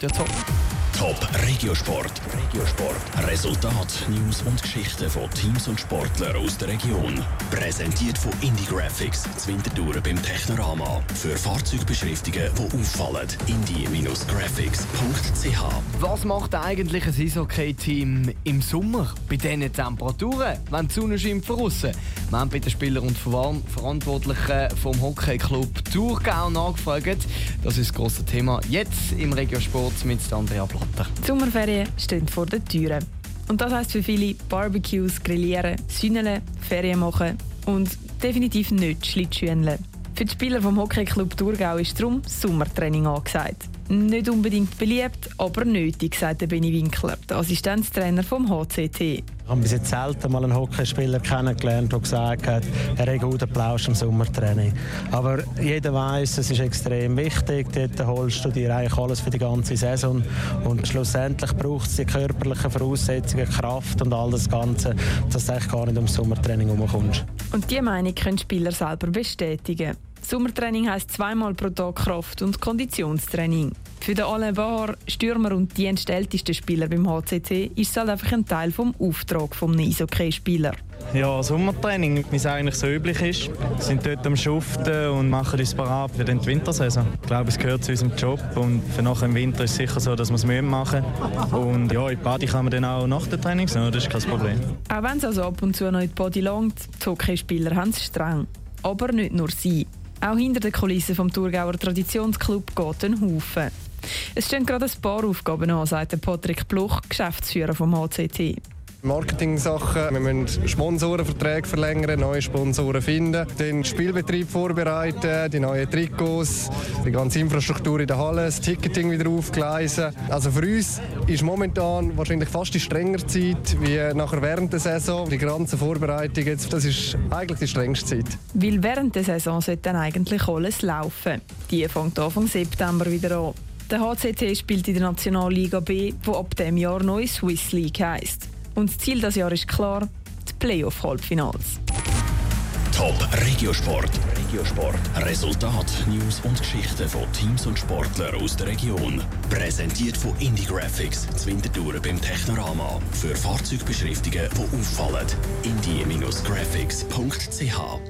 Ja, top. Top Regiosport. Regiosport. Resultat, News und Geschichten von Teams und Sportlern aus der Region. Präsentiert von Indie Graphics, Zwintertouren beim Technorama. Für Fahrzeugbeschriftungen, die auffallen. indie-graphics.ch. Was macht eigentlich ein Eishockey-Team im Sommer bei diesen Temperaturen, wenn die Sonne scheint von außen? Wir haben bei den Spielern und Verantwortlichen vom Hockeyclub Thurgau nachgefragt. Das ist das grosse Thema jetzt im Regiosport mit Andrea Blatter. Die Sommerferien stehen vor den Türen. Und das heisst für viele Barbecues, Grillieren, Sünneln, Ferien machen und definitiv nicht Schlittschuhenle. Für die Spieler vom Hockeyclub Thurgau ist darum Sommertraining angesagt. Nicht unbedingt beliebt, aber nötig, sagt Benny Winkler, der Assistenztrainer vom HCT. Ich habe bis jetzt selten mal einen Hockeyspieler kennengelernt, der gesagt hat, er hat guten Plausch im Sommertraining. Aber jeder weiß, es ist extrem wichtig. Dort holst du dir eigentlich alles für die ganze Saison. Und schlussendlich braucht es die körperlichen Voraussetzungen, Kraft und all das Ganze, dass du eigentlich gar nicht ums Sommertraining herumkommst. Und diese Meinung können Spieler selber bestätigen. Sommertraining heisst zweimal pro Tag Kraft- und Konditionstraining. Für den Alain Bahar, Stürmer und dienstältesten Spieler beim HCC, ist es halt einfach ein Teil vom Auftrag des Eishockey-Spieler. Ja, Sommertraining, wie es eigentlich so üblich ist. Wir sind dort am Schuften und machen uns parat für die Wintersaison. Ich glaube, es gehört zu unserem Job und für nach dem Winter ist es sicher so, dass wir es machen Und ja, in die Body kann man dann auch nach dem Training sein, das ist kein Problem. Auch wenn es also ab und zu noch in die Body langt, die Hockeyspieler haben es streng. Aber nicht nur sie. Auch hinter den Kulissen vom Thurgauer Traditionsclub geht ein Haufen. Es stehen gerade ein paar Aufgaben an, sagt Patrick Bluch, Geschäftsführer vom HCT. Marketing-Sachen. Wir müssen Sponsorenverträge verlängern, neue Sponsoren finden, den Spielbetrieb vorbereiten, die neuen Trikots, die ganze Infrastruktur in der Halle, das Ticketing wieder aufgleisen. Also für uns ist momentan wahrscheinlich fast die strengere Zeit wie nachher während der Saison. Die ganze Vorbereitung jetzt, das ist eigentlich die strengste Zeit. Weil während der Saison sollte dann eigentlich alles laufen. Die fängt Anfang September wieder an. Der HCT spielt in der Nationalliga B, wo ab dem Jahr neu Swiss League heisst. Und das Ziel des Jahres ist klar, die Playoff-Halbfinals. Top Regiosport. Regiosport. Resultat, News und Geschichten von Teams und Sportlern aus der Region. Präsentiert von Indie Graphics, Zwintertouren beim Technorama. Für Fahrzeugbeschriftungen, die auffallen. indie-graphics.ch